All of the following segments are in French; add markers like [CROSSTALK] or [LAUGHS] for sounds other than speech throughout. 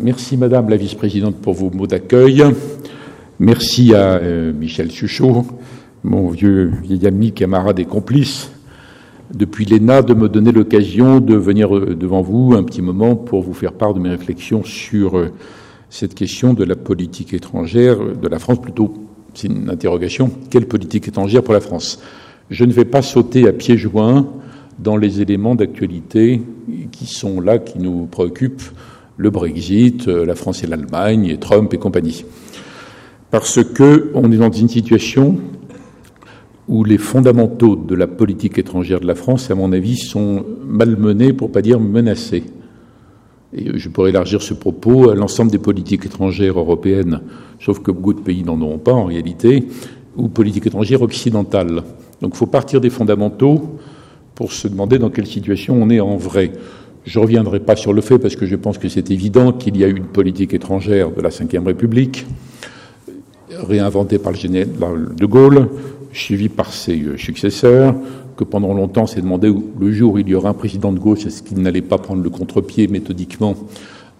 Merci Madame la Vice-présidente pour vos mots d'accueil. Merci à euh, Michel Suchot, mon vieux vieil ami, camarade et complice, depuis l'ENA, de me donner l'occasion de venir euh, devant vous un petit moment pour vous faire part de mes réflexions sur euh, cette question de la politique étrangère de la France, plutôt, c'est une interrogation, quelle politique étrangère pour la France? Je ne vais pas sauter à pieds joints dans les éléments d'actualité qui sont là, qui nous préoccupent, le Brexit, euh, la France et l'Allemagne, Trump et compagnie. Parce que on est dans une situation où les fondamentaux de la politique étrangère de la France, à mon avis, sont malmenés, pour pas dire menacés. Et je pourrais élargir ce propos à l'ensemble des politiques étrangères européennes, sauf que beaucoup de pays n'en auront pas en réalité, ou politiques étrangères occidentales. Donc il faut partir des fondamentaux pour se demander dans quelle situation on est en vrai. Je ne reviendrai pas sur le fait parce que je pense que c'est évident qu'il y a eu une politique étrangère de la Ve République, réinventée par le général de Gaulle, suivie par ses successeurs, que pendant longtemps s'est demandé le jour où il y aura un président de gauche, est-ce qu'il n'allait pas prendre le contre-pied méthodiquement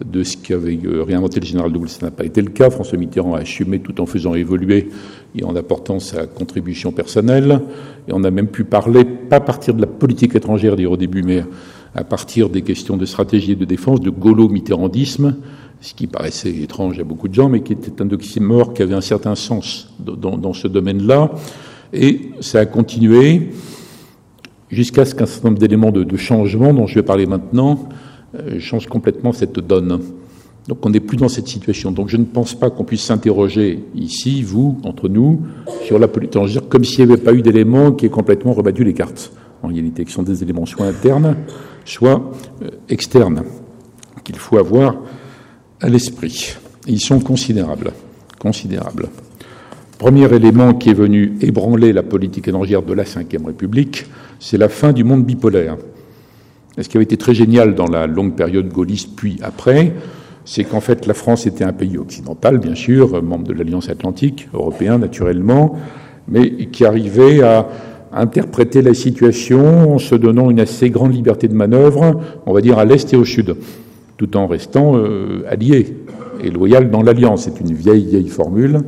de ce qu'avait euh, réinventé le général de Gaulle? Ça n'a pas été le cas. François Mitterrand a assumé tout en faisant évoluer et en apportant sa contribution personnelle. Et on a même pu parler, pas à partir de la politique étrangère, dire au début, mais à partir des questions de stratégie et de défense, de gaulo-mitterrandisme, ce qui paraissait étrange à beaucoup de gens, mais qui était un oxymore qui avait un certain sens dans, ce domaine-là. Et ça a continué jusqu'à ce qu'un certain nombre d'éléments de, changement dont je vais parler maintenant euh, changent complètement cette donne. Donc on n'est plus dans cette situation. Donc je ne pense pas qu'on puisse s'interroger ici, vous, entre nous, sur la politique comme s'il n'y avait pas eu d'éléments qui aient complètement rebattu les cartes, en réalité, qui sont des éléments soit internes, soit euh, externes, qu'il faut avoir à l'esprit. Ils sont considérables, considérables. Premier élément qui est venu ébranler la politique étrangère de la Ve République, c'est la fin du monde bipolaire. ce qui avait été très génial dans la longue période gaulliste, puis après, c'est qu'en fait la France était un pays occidental, bien sûr, membre de l'Alliance atlantique, européen naturellement, mais qui arrivait à interpréter la situation en se donnant une assez grande liberté de manœuvre, on va dire à l'est et au sud, tout en restant euh, allié et loyal dans l'alliance. C'est une vieille, vieille formule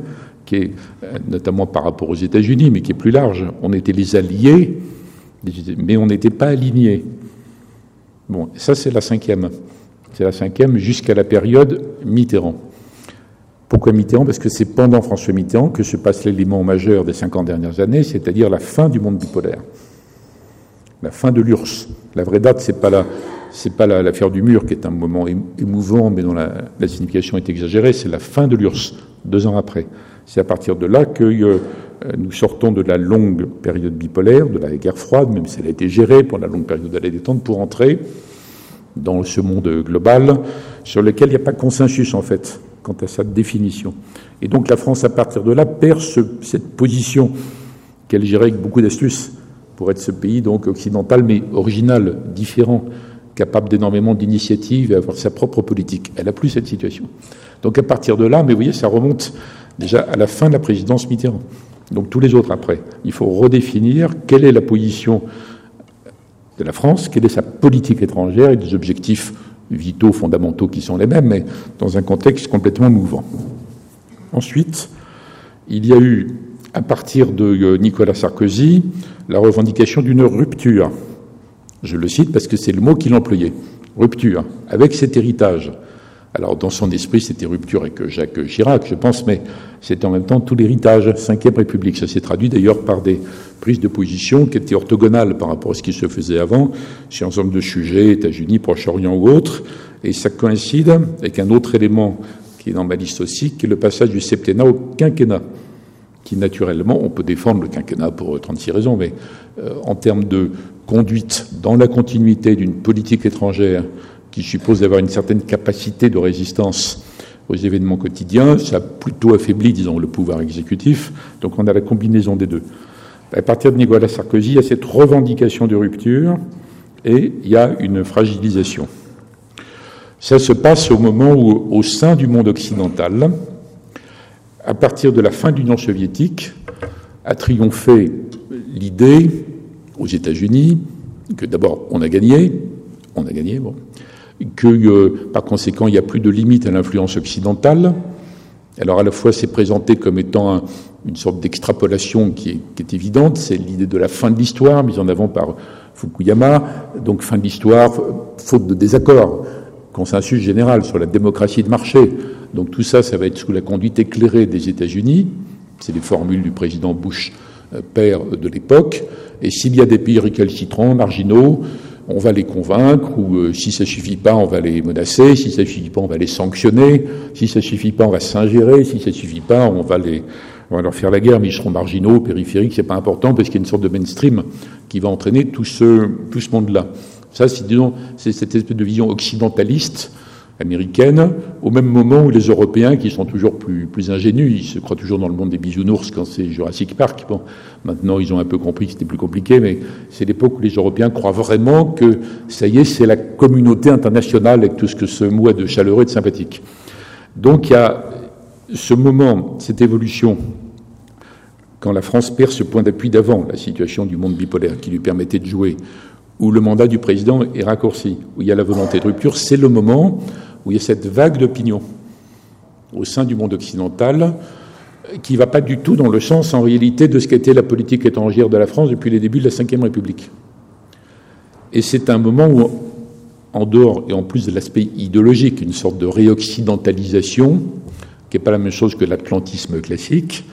qui est euh, notamment par rapport aux États-Unis, mais qui est plus large. On était les alliés, mais on n'était pas alignés. Bon, ça c'est la cinquième. C'est la cinquième jusqu'à la période Mitterrand. Pourquoi Mitterrand Parce que c'est pendant François Mitterrand que se passe l'élément majeur des 50 dernières années, c'est-à-dire la fin du monde bipolaire. La fin de l'URSS. La vraie date, c'est pas la, c'est pas l'affaire du mur qui est un moment émouvant, mais dont la, signification est exagérée, c'est la fin de l'URSS, deux ans après. C'est à partir de là que euh, nous sortons de la longue période bipolaire, de la guerre froide, même si elle a été gérée pour la longue période de la détente, pour entrer dans ce monde global sur lequel il n'y a pas de consensus en fait quant à sa définition. Et donc la France, à partir de là, perd cette position qu'elle gérait avec beaucoup d'astuces pour être ce pays donc occidental, mais original, différent, capable d'énormément d'initiatives et avoir sa propre politique. Elle n'a plus cette situation. Donc à partir de là, mais vous voyez, ça remonte déjà à la fin de la présidence Mitterrand. Donc tous les autres après. Il faut redéfinir quelle est la position de la France, quelle est sa politique étrangère et des objectifs vitaux, fondamentaux qui sont les mêmes, mais dans un contexte complètement mouvant. Ensuite, il y a eu, à partir de euh, Nicolas Sarkozy, la revendication d'une rupture. Je le cite parce que c'est le mot qu'il employait. Rupture, avec cet héritage alors, dans son esprit, c'était rupture avec Jacques Chirac, je pense, mais c'était en même temps tout l'héritage, Cinquième République. Ça s'est traduit d'ailleurs par des prises de position qui étaient orthogonales par rapport à ce qui se faisait avant, sur un nombre de sujets, États-Unis, Proche-Orient ou autres. Et ça coïncide avec un autre élément qui est dans ma aussi, qui est le passage du septennat au quinquennat, qui naturellement, on peut défendre le quinquennat pour 36 raisons, mais euh, en termes de conduite dans la continuité d'une politique étrangère qui suppose d'avoir une certaine capacité de résistance aux événements quotidiens. Ça plutôt affaibli, disons, le pouvoir exécutif. Donc on a la combinaison des deux. À partir de Nicolas Sarkozy, il y a cette revendication de rupture et il y a une fragilisation. Ça se passe au moment où, au sein du monde occidental, à partir de la fin de l'Union soviétique, a triomphé l'idée aux États-Unis que d'abord on a gagné, on a gagné, bon, que euh, par conséquent il n'y a plus de limite à l'influence occidentale. Alors à la fois c'est présenté comme étant une sorte d'extrapolation qui qui est, évidente, c'est l'idée de la fin de l'histoire mise en avant par Fukuyama, donc fin de l'histoire, faute de désaccord, consensus général sur la démocratie de marché. Donc tout ça, ça va être sous la conduite éclairée des États-Unis, c'est les formules du président Bush euh, père de l'époque, et s'il y a des pays récalcitrants, marginaux, on va les convaincre, ou euh, si ça suffit pas, on va les menacer, si ça suffit pas, on va les sanctionner, si ça suffit pas, on va s'ingérer, si ça suffit pas, on va les, on va leur faire la guerre, mais ils seront marginaux, périphériques, c'est pas important parce qu'il y a une sorte de mainstream qui va entraîner tout ce, tout ce monde-là. Ça, c'est, disons, c'est cette espèce de vision occidentaliste américaine, au même moment où les Européens, qui sont toujours plus, ingénus, ils se croient toujours dans le monde des bisounours quand c'est Jurassic Park. Bon, maintenant, ils ont un peu compris que c'était plus compliqué, mais c'est l'époque où les Européens croient vraiment que, ça y est, c'est la communauté internationale avec tout ce que ce mot a de chaleureux et de sympathique. Donc, il y a ce moment, cette évolution, quand la France perd ce point d'appui d'avant, la situation du monde bipolaire qui lui permettait de jouer, où le mandat du président est raccourci, où il y a la volonté de rupture, c'est le moment où il y a cette vague d'opinion au sein du monde occidental qui ne va pas du tout dans le sens, en réalité, de ce qu'était la politique étrangère de la France depuis les débuts de la Ve République. Et c'est un moment où, en dehors et en plus de l'aspect idéologique, une sorte de réoccidentalisation, qui n'est pas la même chose que l'atlantisme classique,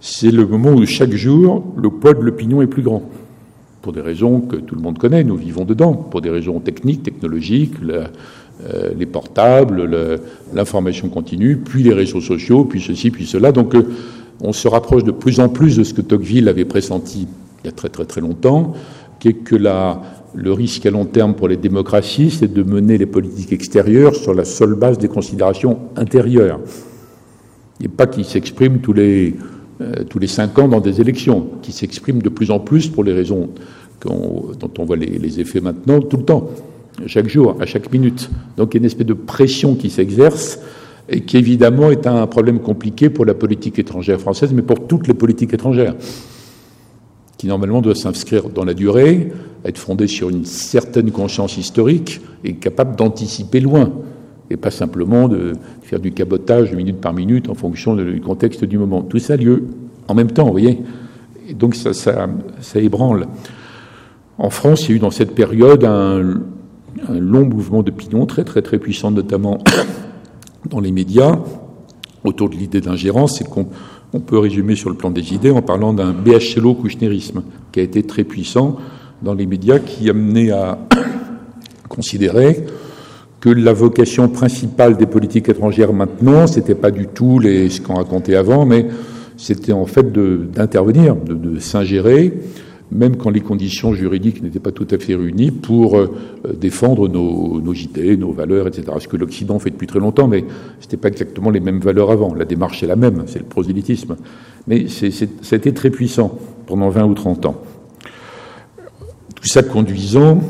c'est le moment où chaque jour, le poids de l'opinion est plus grand pour des raisons que tout le monde connaît, nous vivons dedans, pour des raisons techniques, technologiques, euh, les portables, l'information continue, puis les réseaux sociaux, puis ceci, puis cela. Donc euh, on se rapproche de plus en plus de ce que Tocqueville avait pressenti il y a très très très longtemps, qui est que la, le risque à long terme pour les démocraties, c'est de mener les politiques extérieures sur la seule base des considérations intérieures. Et pas qu'ils s'expriment tous les euh, tous les cinq ans dans des élections, qui s'expriment de plus en plus pour les raisons dont on voit les, effets maintenant, tout le temps, chaque jour, à chaque minute. Donc il y a une espèce de pression qui s'exerce et qui évidemment est un problème compliqué pour la politique étrangère française, mais pour toutes les politiques étrangères, qui normalement doit s'inscrire dans la durée, être fondée sur une certaine conscience historique et capable d'anticiper loin et pas simplement de faire du cabotage minute par minute en fonction du contexte du moment. Tout ça a lieu en même temps, vous voyez. Et donc ça, ébranle. En France, il y a eu dans cette période un, long mouvement d'opinion très très très puissant, notamment [COUGHS] dans les médias, autour de l'idée d'ingérence. C'est qu'on on peut résumer sur le plan des idées en parlant d'un BHLO-Kouchnerisme qui a été très puissant dans les médias, qui amenait à [COUGHS] considérer que la vocation principale des politiques étrangères maintenant, c'était pas du tout les, ce qu'on racontait avant, mais c'était en fait d'intervenir, de, de, s'ingérer, même quand les conditions juridiques n'étaient pas tout à fait réunies, pour euh, défendre nos, nos, idées, nos valeurs, etc. Ce que l'Occident fait depuis très longtemps, mais c'était pas exactement les mêmes valeurs avant. La démarche est la même, c'est le prosélytisme. Mais ça a été très puissant pendant 20 ou 30 ans. Tout ça conduisant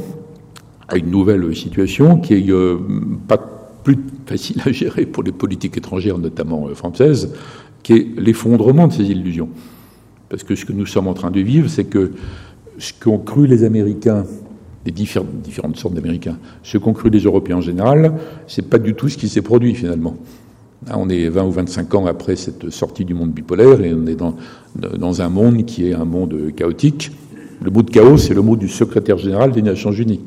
une nouvelle situation qui est euh, pas plus facile à gérer pour les politiques étrangères, notamment euh, françaises, qui est l'effondrement de ces illusions. Parce que ce que nous sommes en train de vivre, c'est que ce qu'ont cru les Américains, les différentes, sortes d'Américains, ce qu'ont cru les Européens en général, c'est pas du tout ce qui s'est produit finalement. Là, on est 20 ou 25 ans après cette sortie du monde bipolaire et on est dans, dans un monde qui est un monde chaotique. Le mot de chaos, c'est le mot du secrétaire général des Nations Unies.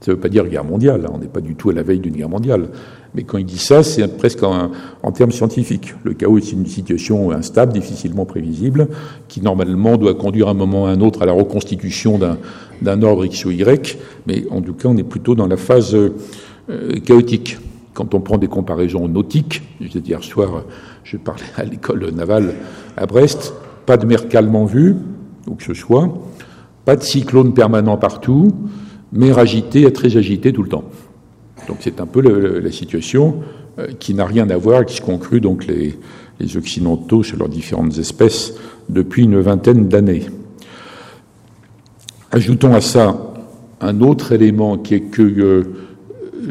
Ça ne veut pas dire guerre mondiale, hein. on n'est pas du tout à la veille d'une guerre mondiale. Mais quand il dit ça, c'est presque en, termes scientifiques. Le chaos est une situation instable, difficilement prévisible, qui normalement doit conduire à un moment ou à un autre à la reconstitution d'un ordre X ou Y, mais en tout cas, on est plutôt dans la phase euh, chaotique. Quand on prend des comparaisons nautiques, je disais hier soir, je parlais à l'école navale à Brest, pas de mer calme vue, où que ce soit, pas de cyclone permanent partout, mer agité, très agité tout le temps. Donc c'est un peu la situation euh, qui n'a rien à voir ce qu'ont cru donc les, les, Occidentaux sur leurs différentes espèces depuis une vingtaine d'années. Ajoutons à ça un autre élément qui est que euh,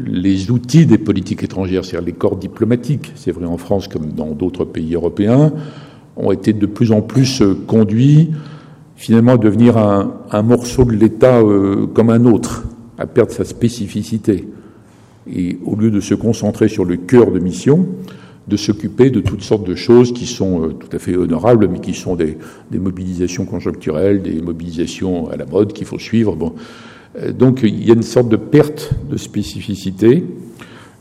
les outils des politiques étrangères, c'est-à-dire les corps diplomatiques, c'est vrai en France comme dans d'autres pays européens, ont été de plus en plus euh, conduits finalement devenir un, un morceau de l'État euh, comme un autre, à perdre sa spécificité. et au lieu de se concentrer sur le cœur de mission, de s'occuper de toutes sortes de choses qui sont euh, tout à fait honorables, mais qui sont des, mobilisations conjoncturelles, des mobilisations à la mode qu'il faut suivre. Bon. Euh, donc il y a une sorte de perte de spécificité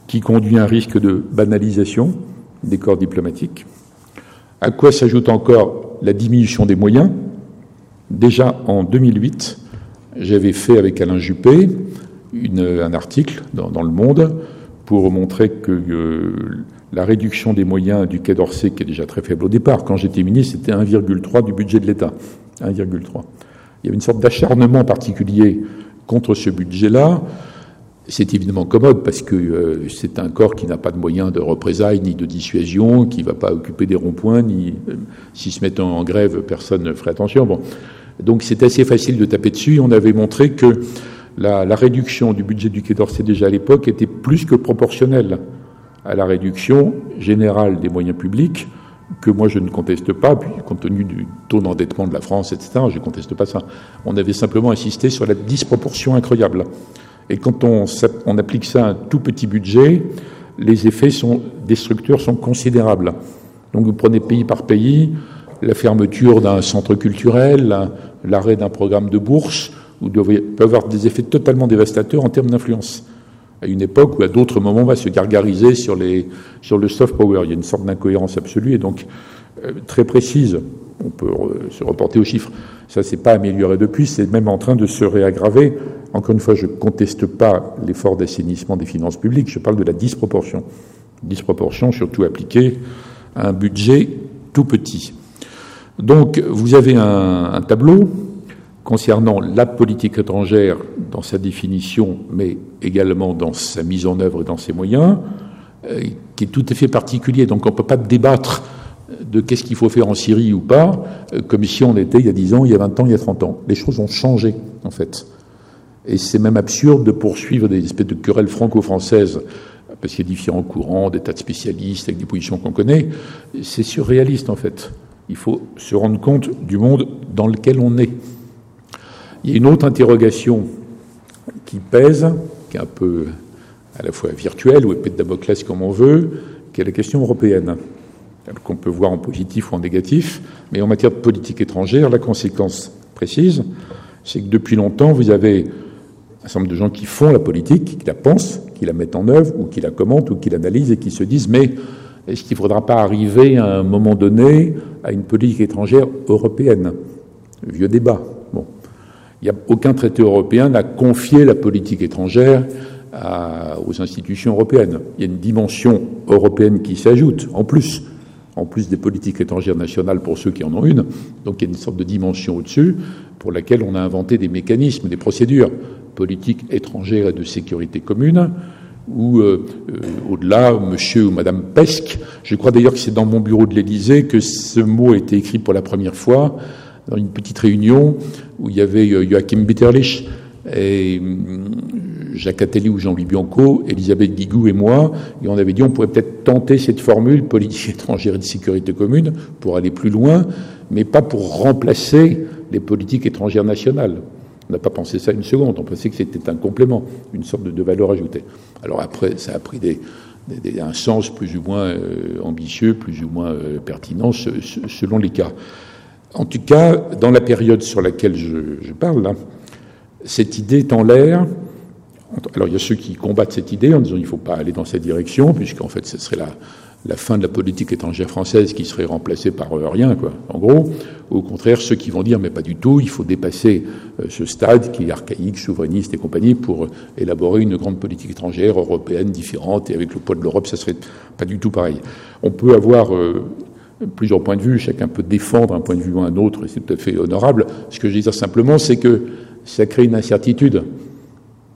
qui conduit à un risque de banalisation des corps diplomatiques, à quoi s'ajoute encore la diminution des moyens? Déjà en 2008, j'avais fait avec Alain Juppé un article dans, Le Monde pour montrer que euh, la réduction des moyens du Quai d'Orsay, qui est déjà très faible au départ, quand j'étais ministre, c'était 1,3 du budget de l'État. 1,3. Il y avait une sorte d'acharnement particulier contre ce budget-là. C'est évidemment commode parce que euh, c'est un corps qui n'a pas de moyens de représailles ni de dissuasion, qui ne va pas occuper des ronds-points, ni euh, s'ils se mettent en grève, personne ne ferait attention. Bon. Donc c'est assez facile de taper dessus. On avait montré que la, réduction du budget du Quai d'Orsay déjà à l'époque était plus que proportionnelle à la réduction générale des moyens publics, que moi je ne conteste pas, puis compte tenu du taux d'endettement de la France, etc., je ne conteste pas ça. On avait simplement insisté sur la disproportion incroyable. Et quand on, on, applique ça à un tout petit budget, les effets sont destructeurs sont considérables. Donc vous prenez pays par pays, la fermeture d'un centre culturel, l'arrêt d'un programme de bourse, devez, peut avoir des effets totalement dévastateurs en termes d'influence. À une époque où à d'autres moments on va se gargariser sur, le soft power. Il y a une sorte d'incohérence absolue et donc euh, très précise. On peut se reporter aux chiffres. Ça, c'est pas amélioré depuis, c'est même en train de se réaggraver. Encore une fois, je ne conteste pas l'effort d'assainissement des finances publiques, je parle de la disproportion. Disproportion surtout appliquée à un budget tout petit. Donc, vous avez un, tableau concernant la politique étrangère dans sa définition, mais également dans sa mise en œuvre et dans ses moyens, euh, qui est tout à fait particulier. Donc on ne peut pas débattre de qu'est-ce qu'il faut faire en Syrie ou pas, euh, comme si on était il y a 10 ans, il y a 20 ans, il y a 30 ans. Les choses ont changé, en fait. Et c'est même absurde de poursuivre des espèces de querelles franco-françaises, parce qu'il y a différents courants, des tas de spécialistes avec des positions qu'on connaît. C'est surréaliste, en fait. Il faut se rendre compte du monde dans lequel on est. Il y a une autre interrogation qui pèse, qui est un peu à la fois virtuelle ou épée de Damoclès comme on veut, qui est la question européenne, qu'on peut voir en positif ou en négatif. Mais en matière de politique étrangère, la conséquence précise, c'est que depuis longtemps, vous avez un certain nombre de gens qui font la politique, qui la pensent, qui la mettent en œuvre, ou qui la commentent, ou qui l'analysent, et qui se disent mais est-ce qu'il ne faudra pas arriver à un moment donné à une politique étrangère européenne? Vieux débat. Il n'y a aucun traité européen n'a confié la politique étrangère aux institutions européennes. Il y a une dimension européenne qui s'ajoute, en plus, en plus des politiques étrangères nationales pour ceux qui en ont une. Donc il y a une sorte de dimension au-dessus pour laquelle on a inventé des mécanismes, des procédures politiques étrangères et de sécurité commune, ou euh, euh, au-delà, monsieur ou madame Pesque. Je crois d'ailleurs que c'est dans mon bureau de l'Élysée que ce mot a été écrit pour la première fois dans une petite réunion où il y avait euh, Joachim Bitterlich et Jacques Attali ou Jean-Louis Bianco, Elisabeth Guigou et moi, et on avait dit on pourrait peut-être tenter cette formule politique [LAUGHS] étrangère et de sécurité commune pour aller plus loin, mais pas pour remplacer les politiques étrangères nationales. On n'a pas pensé ça une seconde, on pensait que c'était un complément, une sorte de, valeur ajoutée. Alors après, ça a pris un sens plus ou moins euh, ambitieux, plus ou moins euh, pertinent, selon les cas. En tout cas, dans la période sur laquelle je, parle, cette idée est en l'air. Alors il y a ceux qui combattent cette idée en disant qu'il ne faut pas aller dans cette direction, puisqu'en fait ce serait la, la fin de la politique étrangère française qui serait remplacée par euh, rien, quoi, en gros. Au contraire, ceux qui vont dire, mais pas du tout, il faut dépasser euh, ce stade qui est archaïque, souverainiste et compagnie pour euh, élaborer une grande politique étrangère européenne différente et avec le poids de l'Europe, ça serait pas du tout pareil. On peut avoir plusieurs points de vue, chacun peut défendre un point de vue ou un autre, et c'est tout à fait honorable. Ce que je veux dire simplement, c'est que ça crée une incertitude.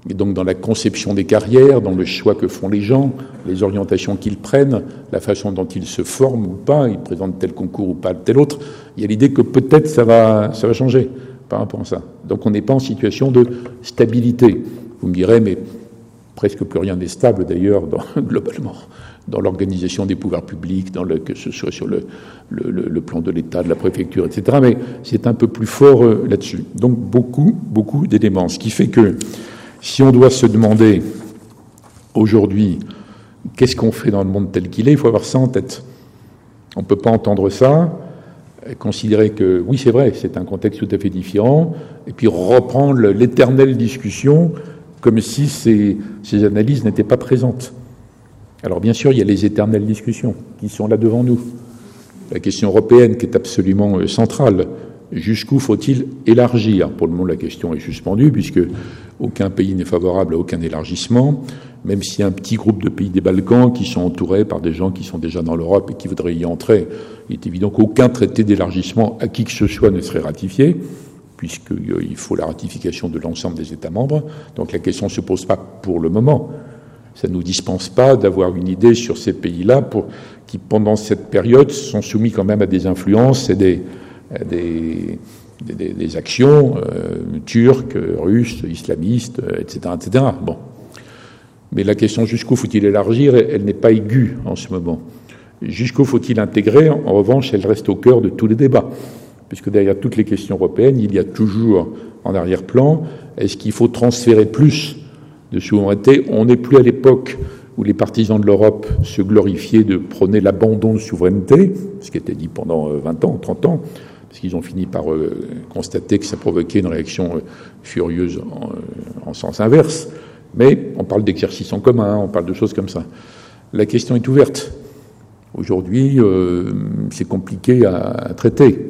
Et donc dans la conception des carrières, dans le choix que font les gens, les orientations qu'ils prennent, la façon dont ils se forment ou pas, ils présentent tel concours ou pas tel autre, il y a l'idée que peut-être ça va, ça va changer par rapport à ça. Donc on n'est pas en situation de stabilité. Vous me direz, mais presque plus rien n'est stable d'ailleurs [LAUGHS] globalement dans l'organisation des pouvoirs publics, que ce soit sur le, le, plan de l'État, de la préfecture, etc. Mais c'est un peu plus fort euh, là-dessus. Donc beaucoup, beaucoup d'éléments. Ce qui fait que si on doit se demander aujourd'hui, qu'est-ce qu'on fait dans le monde tel qu'il est Il faut avoir ça en tête. On ne peut pas entendre ça, considérer que oui, c'est vrai, c'est un contexte tout à fait différent, et puis reprendre l'éternelle discussion comme si ces, ces analyses n'étaient pas présentes. Alors bien sûr, il y a les éternelles discussions qui sont là devant nous. La question européenne qui est absolument euh, centrale. Jusqu'où faut-il élargir? Pour le moment, la question est suspendue puisque aucun pays n'est favorable à aucun élargissement, même a un petit groupe de pays des Balkans qui sont entourés par des gens qui sont déjà dans l'Europe et qui voudraient y entrer. Il est évident qu'aucun traité d'élargissement à qui que ce soit ne serait ratifié puisqu'il faut la ratification de l'ensemble des États membres. Donc la question ne se pose pas pour le moment. Ça ne nous dispense pas d'avoir une idée sur ces pays-là pour, qui, pendant cette période, sont soumis quand même à des influences et des, des, des, actions euh, turques, russes, islamistes, etc., euh, etc. Bon. Mais la question jusqu'où faut-il élargir, elle n'est pas aiguë en ce moment. Jusqu'où faut-il intégrer En revanche, elle reste au cœur de tous les débats puisque derrière toutes les questions européennes, il y a toujours en arrière-plan, est-ce qu'il faut transférer plus de souveraineté? On n'est plus à l'époque où les partisans de l'Europe se glorifiaient de prôner l'abandon de souveraineté, ce qui était dit pendant 20 euh, ans, 30 ans, parce qu'ils ont fini par euh, constater que ça provoquait une réaction euh, furieuse en, sens inverse. Mais on parle d'exercice en commun, on parle de choses comme ça. La question est ouverte. Aujourd'hui, c'est compliqué à traiter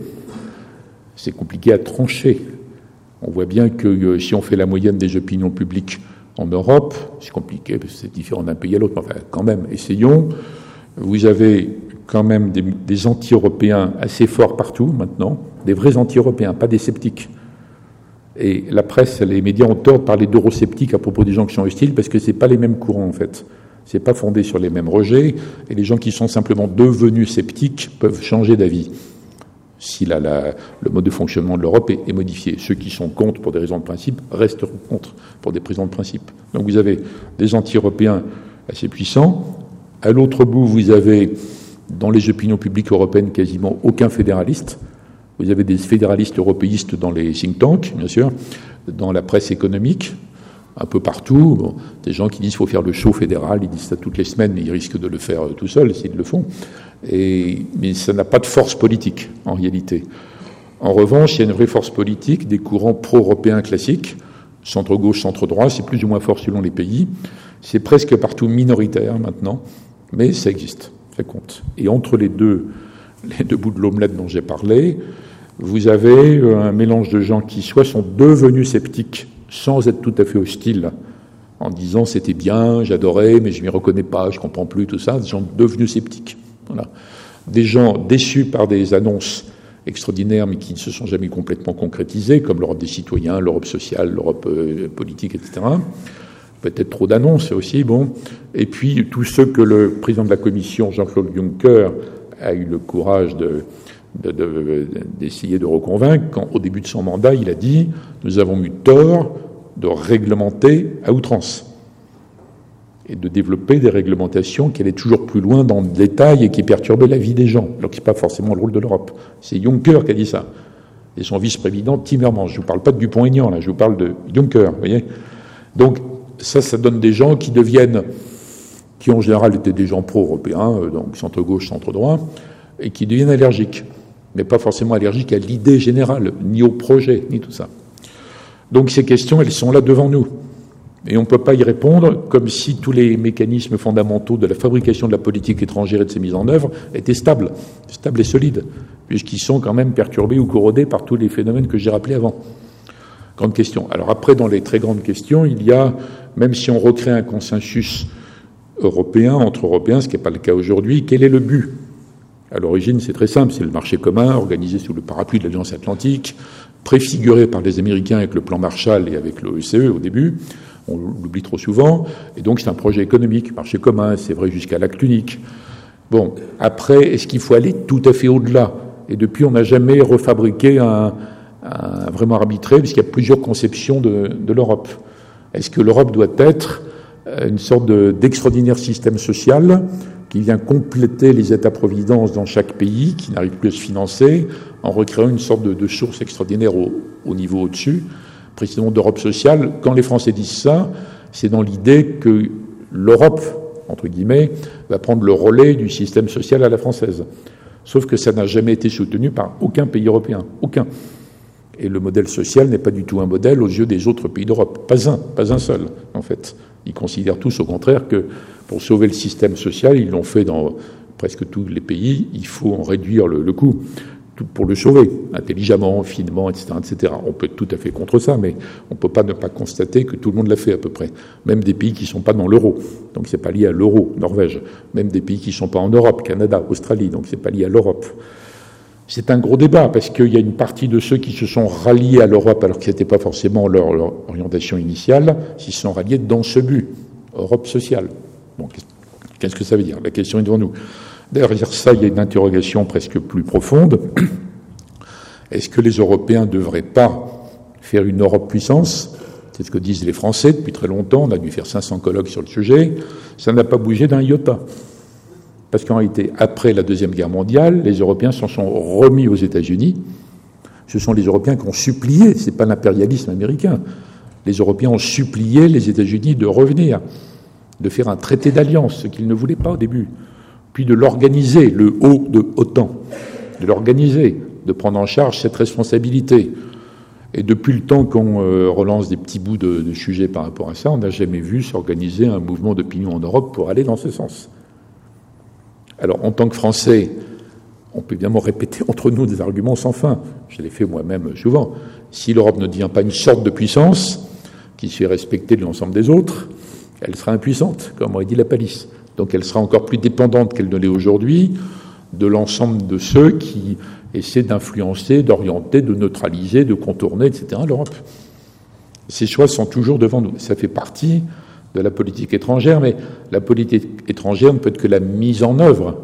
c'est compliqué à trancher. On voit bien que euh, si on fait la moyenne des opinions publiques en Europe, c'est compliqué, parce que c'est différent d'un pays à l'autre, enfin quand même, essayons. Vous avez quand même des, anti-européens assez forts partout maintenant, des vrais anti-européens, pas des sceptiques. Et la presse, les médias ont tort de parler d'eurosceptiques à propos des gens qui sont hostiles, parce que ce pas les mêmes courants en fait. C'est pas fondé sur les mêmes rejets, et les gens qui sont simplement devenus sceptiques peuvent changer d'avis si le mode de fonctionnement de l'Europe est, modifié. Ceux qui sont contre pour des raisons de principe resteront contre pour des raisons de principe. Donc vous avez des anti-européens assez puissants. À l'autre bout, vous avez dans les opinions publiques européennes quasiment aucun fédéraliste. Vous avez des fédéralistes européistes dans les think tanks, bien sûr, dans la presse économique, un peu partout. des gens qui disent qu'il faut faire le show fédéral, ils disent ça toutes les semaines, mais ils risquent de le faire tout seuls s'ils le font. Et, mais ça n'a pas de force politique, en réalité. En revanche, il y a une vraie force politique des courants pro-européens classiques, centre-gauche, centre-droit, c'est plus ou moins fort selon les pays. C'est presque partout minoritaire maintenant, mais ça existe, compte. Et entre les deux, les deux bouts de l'omelette dont j'ai parlé, vous avez euh, un mélange de gens qui soit sont devenus sceptiques sans être tout à fait hostiles, en disant c'était bien, j'adorais, mais je m'y reconnais pas, je comprends plus, tout ça, des gens devenus sceptiques. Des gens déçus par des annonces extraordinaires, mais qui ne se sont jamais complètement concrétisées, comme l'Europe des citoyens, l'Europe sociale, l'Europe euh, politique, etc. Peut-être trop d'annonces aussi, bon. Et puis tous ceux que le président de la Commission, Jean-Claude Juncker, a eu le courage d'essayer de, reconvaincre, quand au début de son mandat, il a dit Nous avons eu tort de réglementer à outrance et de développer des réglementations qui allaient toujours plus loin dans le détail et qui perturbaient la vie des gens, alors que ce n'est pas forcément le rôle de l'Europe. C'est Juncker qui a dit ça. Et son vice-président Timmermans. Je ne vous parle pas de Dupont-Aignan, là, je vous parle de Juncker, vous voyez Donc, ça, ça donne des gens qui deviennent, qui en général étaient des gens pro-européens, euh, donc centre-gauche, centre-droit, et qui deviennent allergiques. Mais pas forcément allergiques à l'idée générale, ni au projet, ni tout ça. Donc ces questions, elles sont là devant nous. Et on ne peut pas y répondre comme si tous les mécanismes fondamentaux de la fabrication de la politique étrangère et de ses mises en œuvre étaient stables, stables et solides, puisqu'ils sont quand même perturbés ou corrodés par tous les phénomènes que j'ai rappelés avant. Grande question. Alors après, dans les très grandes questions, il y a, même si on recrée un consensus européen, entre Européens, ce qui n'est pas le cas aujourd'hui, quel est le but? À l'origine, c'est très simple, c'est le marché commun organisé sous le parapluie de l'Alliance Atlantique, préfiguré par les Américains avec le plan Marshall et avec l'OECE au début, on l'oublie trop souvent, et donc c'est un projet économique, marché commun, c'est vrai jusqu'à l'acte unique. Bon, après, est-ce qu'il faut aller tout à fait au-delà? Et depuis, on n'a jamais refabriqué un, vraiment arbitré, puisqu'il y a plusieurs conceptions de, l'Europe. Est-ce que l'Europe doit être euh, une sorte d'extraordinaire système social qui vient compléter les États-providence dans chaque pays, qui n'arrive plus à se financer, en recréant une sorte de, source extraordinaire au, au niveau au-dessus? Précisément d'Europe sociale, quand les Français disent ça, c'est dans l'idée que l'Europe, entre guillemets, va prendre le relais du système social à la française. Sauf que ça n'a jamais été soutenu par aucun pays européen. Aucun. Et le modèle social n'est pas du tout un modèle aux yeux des autres pays d'Europe. Pas un, pas un seul, en fait. Ils considèrent tous, au contraire, que pour sauver le système social, ils l'ont fait dans presque tous les pays, il faut en réduire le, coût pour le sauver, intelligemment, finement, etc., etc. On peut être tout à fait contre ça, mais on ne peut pas ne pas constater que tout le monde l'a fait à peu près. Même des pays qui ne sont pas dans l'euro, donc c'est pas lié à l'euro, Norvège. Même des pays qui ne sont pas en Europe, Canada, Australie, donc c'est pas lié à l'Europe. C'est un gros débat parce qu'il y a une partie de ceux qui se sont ralliés à l'Europe alors que ce n'était pas forcément leur, orientation initiale, se sont ralliés dans ce but, Europe sociale. Bon, qu'est-ce que ça veut dire? La question est devant nous. Derrière ça, il y a une interrogation presque plus profonde. [CLEARS THROAT] Est-ce que les Européens ne devraient pas faire une Europe puissance? C'est ce que disent les Français depuis très longtemps. On a dû faire 500 colloques sur le sujet. Ça n'a pas bougé d'un iota. Parce qu'en réalité, après la Deuxième Guerre mondiale, les Européens s'en sont remis aux États-Unis. Ce sont les Européens qui ont supplié, ce n'est pas l'impérialisme américain, les Européens ont supplié les États-Unis de revenir, de faire un traité d'alliance, ce qu'ils ne voulaient pas au début, puis de l'organiser, le haut de OTAN, de l'organiser, de prendre en charge cette responsabilité. Et depuis le temps qu'on euh, relance des petits bouts de, de sujets par rapport à ça, on n'a jamais vu s'organiser un mouvement d'opinion en Europe pour aller dans ce sens. Alors, en tant que Français, on peut évidemment répéter entre nous des arguments sans fin. Je l'ai fait moi-même souvent. Si l'Europe ne devient pas une sorte de puissance qui se fait respecter de l'ensemble des autres, elle sera impuissante, comme aurait dit la Palisse. Donc elle sera encore plus dépendante qu'elle ne l'est aujourd'hui de l'ensemble de ceux qui essaient d'influencer, d'orienter, de neutraliser, de contourner, etc. l'Europe. Ces choix sont toujours devant nous. Ça fait partie de la politique étrangère, mais la politique étrangère ne peut être que la mise en œuvre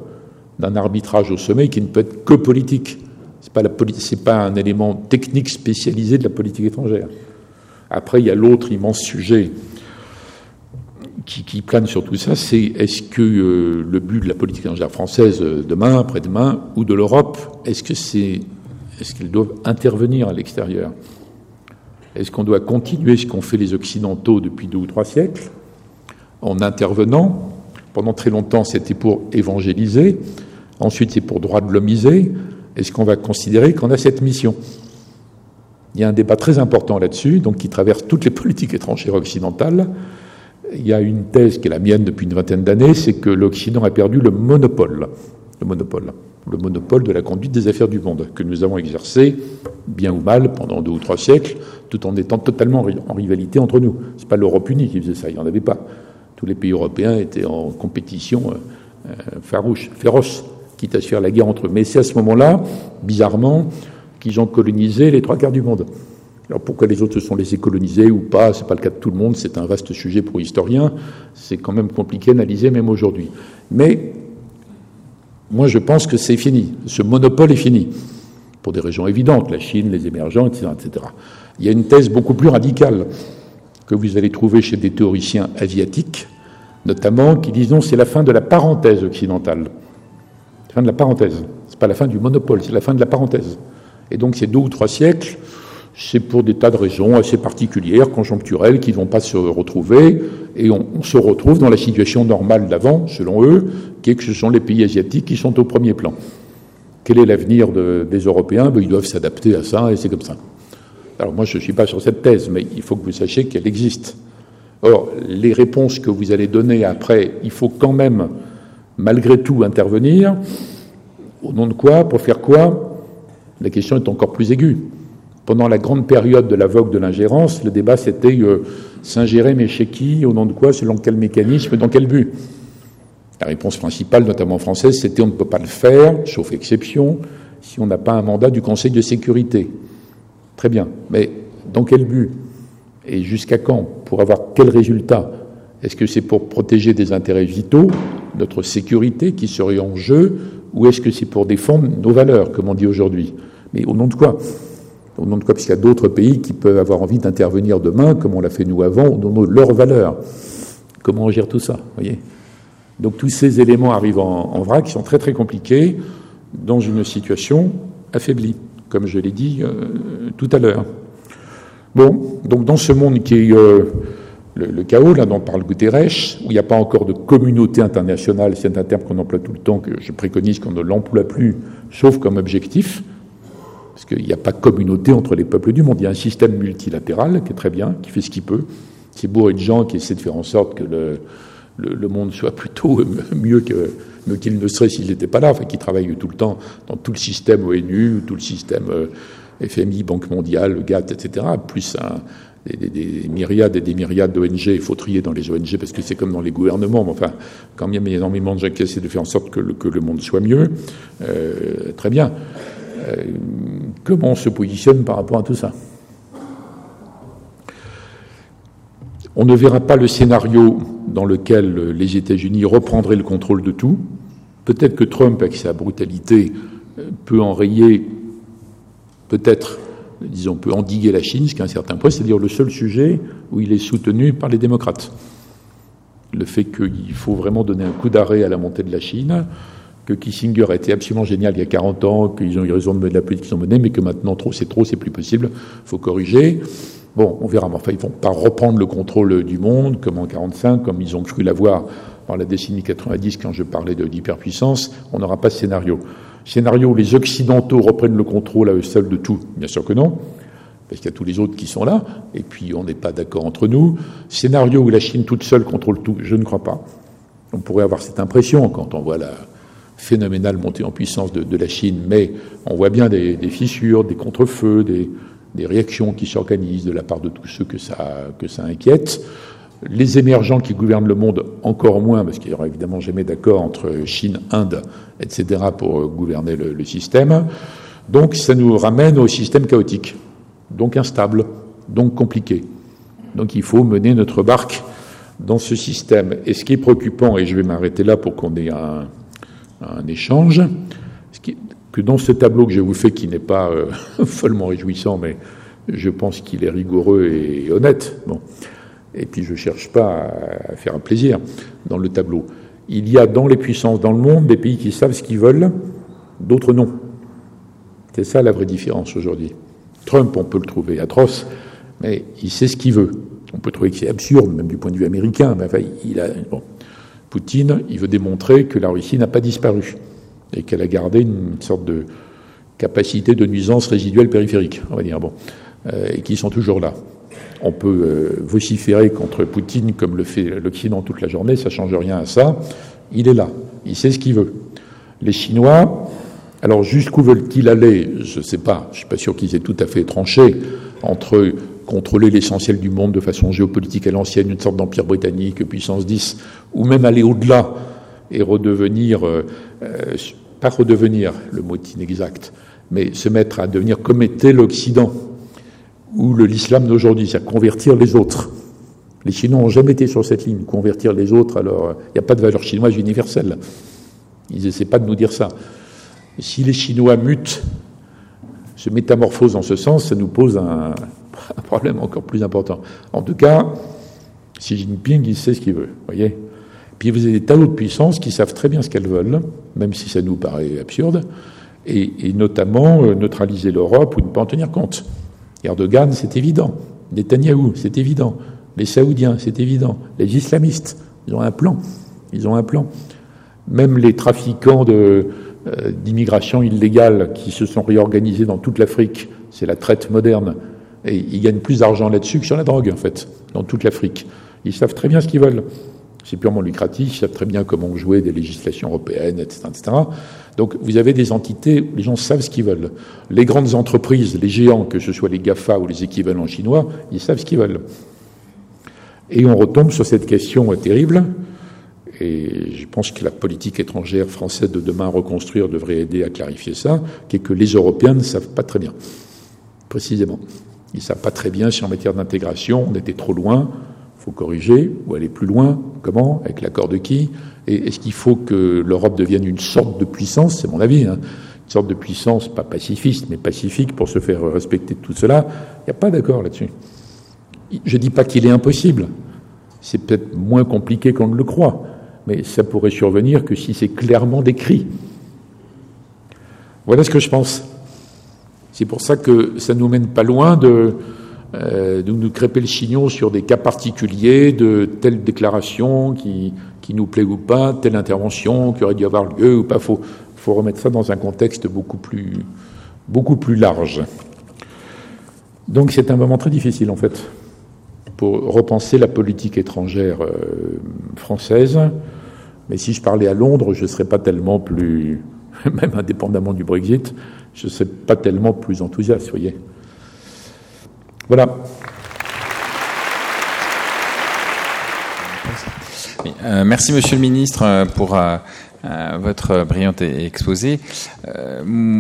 d'un arbitrage au sommet qui ne peut être que politique. Ce n'est pas, pas un élément technique spécialisé de la politique étrangère. Après, il y a l'autre immense sujet qui, plane sur tout ça, c'est est-ce que euh, le but de la politique étrangère française euh, demain, après-demain, ou de l'Europe, est-ce que c'est, est-ce doivent intervenir à l'extérieur? Est-ce qu'on doit continuer ce qu'ont fait les Occidentaux depuis deux ou trois siècles en intervenant. Pendant très longtemps, c'était pour évangéliser. Ensuite, c'est pour droit de l'homiser. Est-ce qu'on va considérer qu'on a cette mission Il y a un débat très important là-dessus, donc qui traverse toutes les [LAUGHS] politiques étrangères occidentales. Il y a une thèse qui est la mienne depuis une vingtaine d'années, c'est que l'Occident a perdu le monopole, le monopole, le monopole de la conduite des affaires du monde, que nous avons exercé, bien ou mal, pendant deux ou trois siècles, tout en étant totalement en rivalité entre nous. Ce n'est pas l'Europe unie qui faisait ça, il n'y en avait pas tous les pays européens étaient en compétition euh, euh, farouche, féroce, quitte à se faire la guerre entre eux. Mais c'est à ce moment-là, bizarrement, qu'ils ont colonisé les trois quarts du monde. Alors pourquoi les autres se sont laissés coloniser ou pas C'est pas le cas de tout le monde. C'est un vaste sujet pour historiens. C'est quand même compliqué à analyser même aujourd'hui. Mais moi, je pense que c'est fini. Ce monopole est fini pour des régions évidentes, la Chine, les émergents, etc., etc. Il y a une thèse beaucoup plus radicale que vous allez trouver chez des théoriciens asiatiques, notamment, qui disent non, c'est la fin de la parenthèse occidentale. Fin de la parenthèse. C'est pas la fin du monopole, c'est la fin de la parenthèse. Et donc, ces deux ou trois siècles, c'est pour des tas de raisons assez particulières, conjoncturelles, qui ne vont pas se retrouver, et on, se retrouve dans la situation normale d'avant, selon eux, qui est que ce sont les pays asiatiques qui sont au premier plan. Quel est l'avenir des Européens? Ben, Ils doivent s'adapter à ça, et c'est comme ça. Alors moi, je ne suis pas sur cette thèse, mais il faut que vous sachiez qu'elle existe. Or, les réponses que vous allez donner après, il faut quand même, malgré tout, intervenir. Au nom de quoi? Pour faire quoi? La question est encore plus aiguë. Pendant la grande période de la vogue de l'ingérence, le débat c'était euh, s'ingérer, mais chez qui Au nom de quoi Selon quel mécanisme Dans quel but? La réponse principale, notamment française, c'était on ne peut pas le faire, sauf exception, si on n'a pas un mandat du Conseil de sécurité. Très bien, mais dans quel but? Et jusqu'à quand? Pour avoir quel résultat? Est-ce que c'est pour protéger des intérêts vitaux, notre sécurité qui serait en jeu, ou est-ce que c'est pour défendre nos valeurs, comme on dit aujourd'hui? Mais au nom de quoi? Au nom de quoi Parce qu'il y a d'autres pays qui peuvent avoir envie d'intervenir demain, comme on l'a fait nous avant, au nom leurs valeurs. Comment on gère tout ça voyez? Donc tous ces éléments arrivent en, vrac, qui sont très très compliqués, dans une situation affaiblie comme je l'ai dit euh, tout à l'heure. Bon, donc dans ce monde qui est euh, le, chaos, là dont parle Guterres, où il n'y a pas encore de communauté internationale, c'est un terme qu'on emploie tout le temps, que je préconise qu'on ne l'emploie plus, sauf comme objectif, parce qu'il n'y a pas communauté entre les peuples du monde. Il y a un système multilatéral qui est très bien, qui fait ce qu'il peut. C'est beau de gens qui essaient de faire en sorte que le, monde soit plutôt [LAUGHS] mieux que qu'il ne serait s'il n'était pas là, enfin qui travaille tout le temps dans tout le système ONU, tout le système euh, FMI, Banque mondiale, GATT, etc., plus des, myriades et des myriades d'ONG, il faut trier dans les ONG parce que c'est comme dans les gouvernements, mais enfin, quand même, il y a énormément de gens qui essaient de faire en sorte que le, que le monde soit mieux. Euh, très bien. Euh, comment on se positionne par rapport à tout ça On ne verra pas le scénario dans lequel les États-Unis reprendraient le contrôle de tout. Peut-être que Trump, avec sa brutalité, peut enrayer, peut-être disons, peut endiguer la Chine jusqu'à un certain point, c'est-à-dire le seul sujet où il est soutenu par les démocrates. Le fait qu'il faut vraiment donner un coup d'arrêt à la montée de la Chine, que Kissinger a été absolument génial il y a 40 ans, qu'ils ont eu raison de mener la politique qu'ils ont menée, mais que maintenant trop c'est trop, c'est plus possible, faut corriger. Bon, on verra, mais enfin, ils vont pas reprendre le contrôle du monde comme en 45, comme ils ont cru l'avoir dans la décennie 90 quand je parlais d'hyperpuissance. On n'aura pas ce scénario. Scénario où les Occidentaux reprennent le contrôle à eux seuls de tout Bien sûr que non, parce qu'il y a tous les autres qui sont là, et puis on n'est pas d'accord entre nous. Scénario où la Chine toute seule contrôle tout, je ne crois pas. On pourrait avoir cette impression quand on voit la phénoménale montée en puissance de, la Chine, mais on voit bien des, fissures, des contrefeux, des, réactions qui s'organisent de la part de tous ceux que ça, que ça inquiète les émergents qui gouvernent le monde encore moins, parce qu'il n'y aura évidemment jamais d'accord entre Chine, Inde, etc., pour euh, gouverner le, système. Donc ça nous ramène au système chaotique, donc instable, donc compliqué. Donc il faut mener notre barque dans ce système. Et ce qui est préoccupant, et je vais m'arrêter là pour qu'on ait un, échange, que dans ce tableau que je vous fais, qui n'est pas euh, [LAUGHS] follement réjouissant, mais je pense qu'il est rigoureux et honnête, bon, et puis je ne cherche pas à faire un plaisir dans le tableau. Il y a dans les puissances dans le monde des pays qui savent ce qu'ils veulent, d'autres non. C'est ça la vraie différence aujourd'hui. Trump, on peut le trouver atroce, mais il sait ce qu'il veut. On peut trouver que c'est absurde, même du point de vue américain, mais enfin, il a. Poutine, il veut démontrer que la Russie n'a pas disparu et qu'elle a gardé une sorte de capacité de nuisance résiduelle périphérique, on va dire, bon, euh, et qui sont toujours là on peut euh, vociférer contre Poutine comme le fait l'Occident toute la journée, ça ne change rien à ça. Il est là, il sait ce qu'il veut. Les Chinois, alors jusqu'où veulent-ils aller? Je ne sais pas, je ne suis pas sûr qu'ils aient tout à fait tranché entre contrôler l'essentiel du monde de façon géopolitique à l'ancienne, une sorte d'empire britannique, puissance 10, ou même aller au-delà et redevenir, euh, euh, pas redevenir, le mot est inexact, mais se mettre à devenir comme était l'Occident ou l'islam d'aujourd'hui, c'est-à-dire convertir les autres. Les Chinois n'ont jamais été sur cette ligne, convertir les autres, alors il n'y a pas de valeur chinoise universelle. Ils n'essaient pas de nous dire ça. si les Chinois mutent, se métamorphosent en ce sens, ça nous pose un, problème encore plus important. En tout cas, Xi Jinping, il sait ce qu'il veut, voyez Puis vous avez des tas de puissances qui savent très bien ce qu'elles veulent, même si ça nous paraît absurde, et, et notamment euh, neutraliser l'Europe ou ne pas en tenir compte. Erdogan, c'est évident. Netanyahou, c'est évident. Les Saoudiens, c'est évident. Les islamistes, ils ont un plan. Ils ont un plan. Même les trafiquants euh, d'immigration illégale qui se sont réorganisés dans toute l'Afrique, c'est la traite moderne. Et ils gagnent plus d'argent là-dessus que sur la drogue, en fait, dans toute l'Afrique. Ils savent très bien ce qu'ils veulent. C'est purement lucratif, ils savent très bien comment jouer des législations européennes, etc. etc. Donc vous avez des entités, les gens savent ce qu'ils veulent. Les grandes entreprises, les géants, que ce soit les GAFA ou les équivalents chinois, ils savent ce qu'ils veulent. Et on retombe sur cette question terrible, et je pense que la politique étrangère française de demain à reconstruire devrait aider à clarifier ça, qui est que les Européens ne savent pas très bien, précisément. Ils ne savent pas très bien si en matière d'intégration on était trop loin, il faut corriger, ou aller plus loin, comment, avec l'accord de qui, et est-ce qu'il faut que l'Europe devienne une sorte de puissance? C'est mon avis. Hein, une sorte de puissance, pas pacifiste, mais pacifique pour se faire respecter tout cela. Il n'y a pas d'accord là-dessus. Je ne dis pas qu'il est impossible. C'est peut-être moins compliqué qu'on ne le croit. Mais ça pourrait survenir que si c'est clairement décrit. Voilà ce que je pense. C'est pour ça que ça nous mène pas loin de, euh, nous, crêper le chignon sur des cas particuliers de telle déclaration qui, qui nous plaît ou pas, telle intervention qui aurait dû avoir lieu ou pas. Faut, faut remettre ça dans un contexte beaucoup plus, beaucoup plus large. Donc c'est un moment très difficile en fait pour repenser la politique étrangère euh, française. Mais si je parlais à Londres, je ne serais pas tellement plus, [LAUGHS] même indépendamment du Brexit, je ne serais pas tellement plus enthousiaste, vous voyez. Voilà. Euh, merci Monsieur le Ministre euh, pour euh, votre brillant exposé.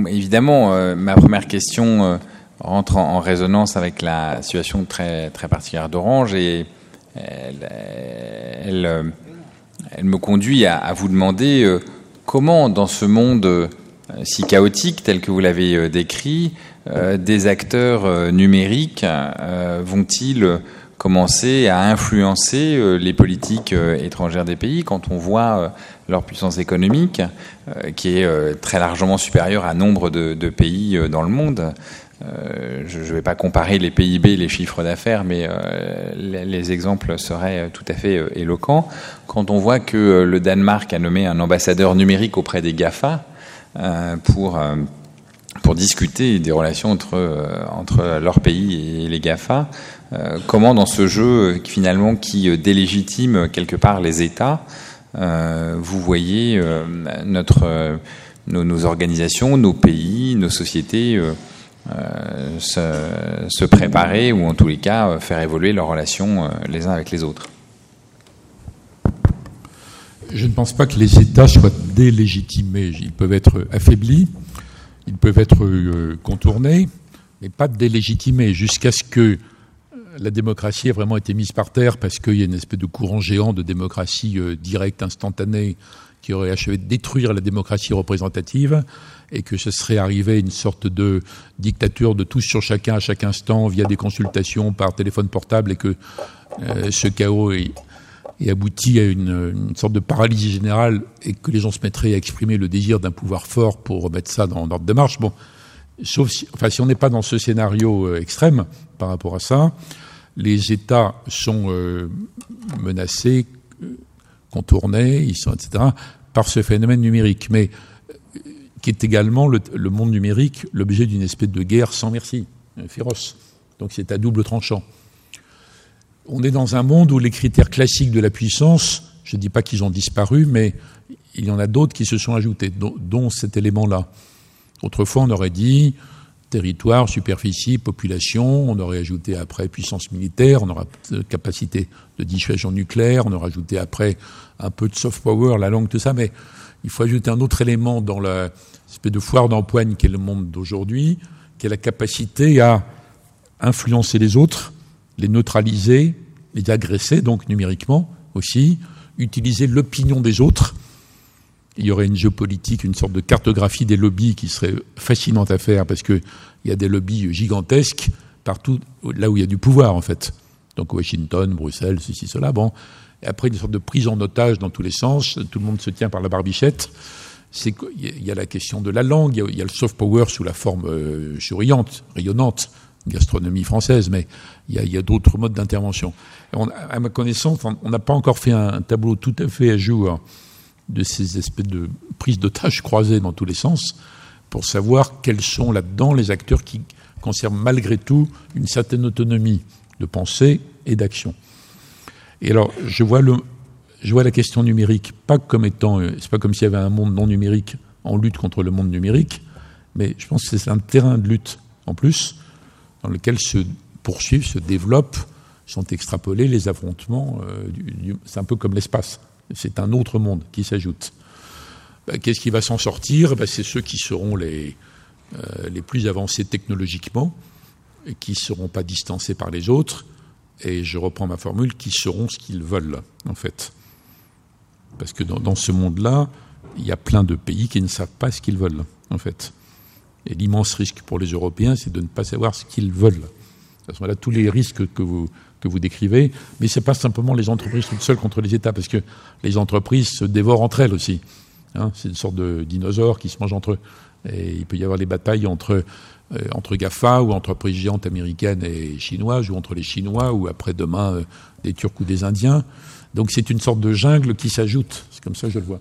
évidemment, ma première question rentre en, résonance avec la situation très, très particulière d'Orange et elle, me conduit à vous demander comment, dans ce monde si chaotique tel que vous l'avez décrit, euh, des acteurs euh, numériques euh, vont-ils commencer à influencer les politiques étrangères des pays quand on voit leur puissance économique, qui est très largement supérieure à nombre de, pays dans le monde? je ne vais pas comparer les PIB, les chiffres d'affaires, mais les, exemples seraient tout à fait éloquents. Quand on voit que le Danemark a nommé un ambassadeur numérique auprès des GAFA pour pour discuter des relations entre, euh, entre leur pays et les GAFA. Euh, comment dans ce jeu finalement qui délégitime quelque part les États, euh, vous voyez notre, nos, organisations, nos pays, nos sociétés se, se, préparer ou en tous les cas faire évoluer leurs relations les uns avec les autres? Je ne pense pas que les États soient délégitimés. Ils peuvent être affaiblis ils peuvent être euh, contournés, mais pas délégitimés, jusqu'à ce que la démocratie ait vraiment été mise par terre, parce qu'il y a une espèce de courant géant de démocratie euh, directe, instantanée, qui aurait achevé de détruire la démocratie représentative, et que ce serait arrivé une sorte de dictature de tous sur chacun à chaque instant, via des consultations par téléphone portable, et que euh, ce chaos est et aboutit à une, sorte de paralysie générale et que les gens se mettraient à exprimer le désir d'un pouvoir fort pour remettre ça dans l'ordre de marche. Bon, sauf si, on n'est pas dans ce scénario euh, extrême par rapport à ça, les États sont euh, menacés, contournés, etc., par ce phénomène numérique, mais euh, qui est également le, le monde numérique l'objet d'une espèce de guerre sans merci, féroce. Donc c'est à double tranchant on est dans un monde où les critères classiques de la puissance, je ne dis pas qu'ils ont disparu, mais il y en a d'autres qui se sont ajoutés, dont, cet élément-là. Autrefois, on aurait dit territoire, superficie, population, on aurait ajouté après puissance militaire, on aurait capacité de dissuasion nucléaire, on aurait ajouté après un peu de soft power, la langue, tout ça, mais il faut ajouter un autre élément dans l'espèce de foire d'empoigne qui est le monde d'aujourd'hui, qui est la capacité à influencer les autres, les neutraliser, les agresser, donc numériquement aussi, utiliser l'opinion des autres. Il y aurait une géopolitique, une sorte de cartographie des lobbies qui serait fascinante à faire parce qu'il y a des lobbies gigantesques partout là où il y a du pouvoir en fait. Donc Washington, Bruxelles, ceci, cela. Bon, après une sorte de prise en otage dans tous les sens, tout le monde se tient par la barbichette. Il y a la question de la langue, il y a, le soft power sous la forme euh, souriante, rayonnante gastronomie française, mais il y a, d'autres modes d'intervention. À ma connaissance, on n'a pas encore fait un, tableau tout à fait à jour de ces espèces de prises d'otages [LAUGHS] croisées dans tous les sens pour savoir quels sont là-dedans les acteurs qui conservent malgré tout une certaine autonomie de pensée et d'action. Et alors, je vois, je vois la question numérique pas comme étant, euh, c'est pas comme s'il y avait un monde non numérique en lutte contre le monde numérique, mais je pense que c'est un terrain de lutte en plus dans lequel se poursuivent, se développent, sont extrapolés les affrontements. Euh, c'est un peu comme l'espace. C'est un autre monde qui s'ajoute. Ben, qu'est-ce qui va s'en sortir? Ben, C'est ceux qui seront les, euh, les plus avancés technologiquement et qui ne seront pas distancés par les autres. Et je reprends ma formule, qui seront ce qu'ils veulent, en fait. Parce que dans ce monde-là, il y a plein de pays qui ne savent pas ce qu'ils veulent, en fait. Et l'immense risque pour les Européens, c'est de ne pas savoir ce qu'ils veulent. Ce sont là tous les risques que vous, que vous décrivez. Mais ce n'est pas simplement les entreprises toutes seules contre les États, parce que les entreprises se dévorent entre elles aussi. Hein, c'est une sorte de dinosaure qui se mange entre eux. Et il peut y avoir des batailles entre euh, entre GAFA ou entreprises géantes américaines et chinoises, ou entre les Chinois, ou après-demain euh, des Turcs ou des Indiens. Donc c'est une sorte de jungle qui s'ajoute. C'est comme ça que je le vois.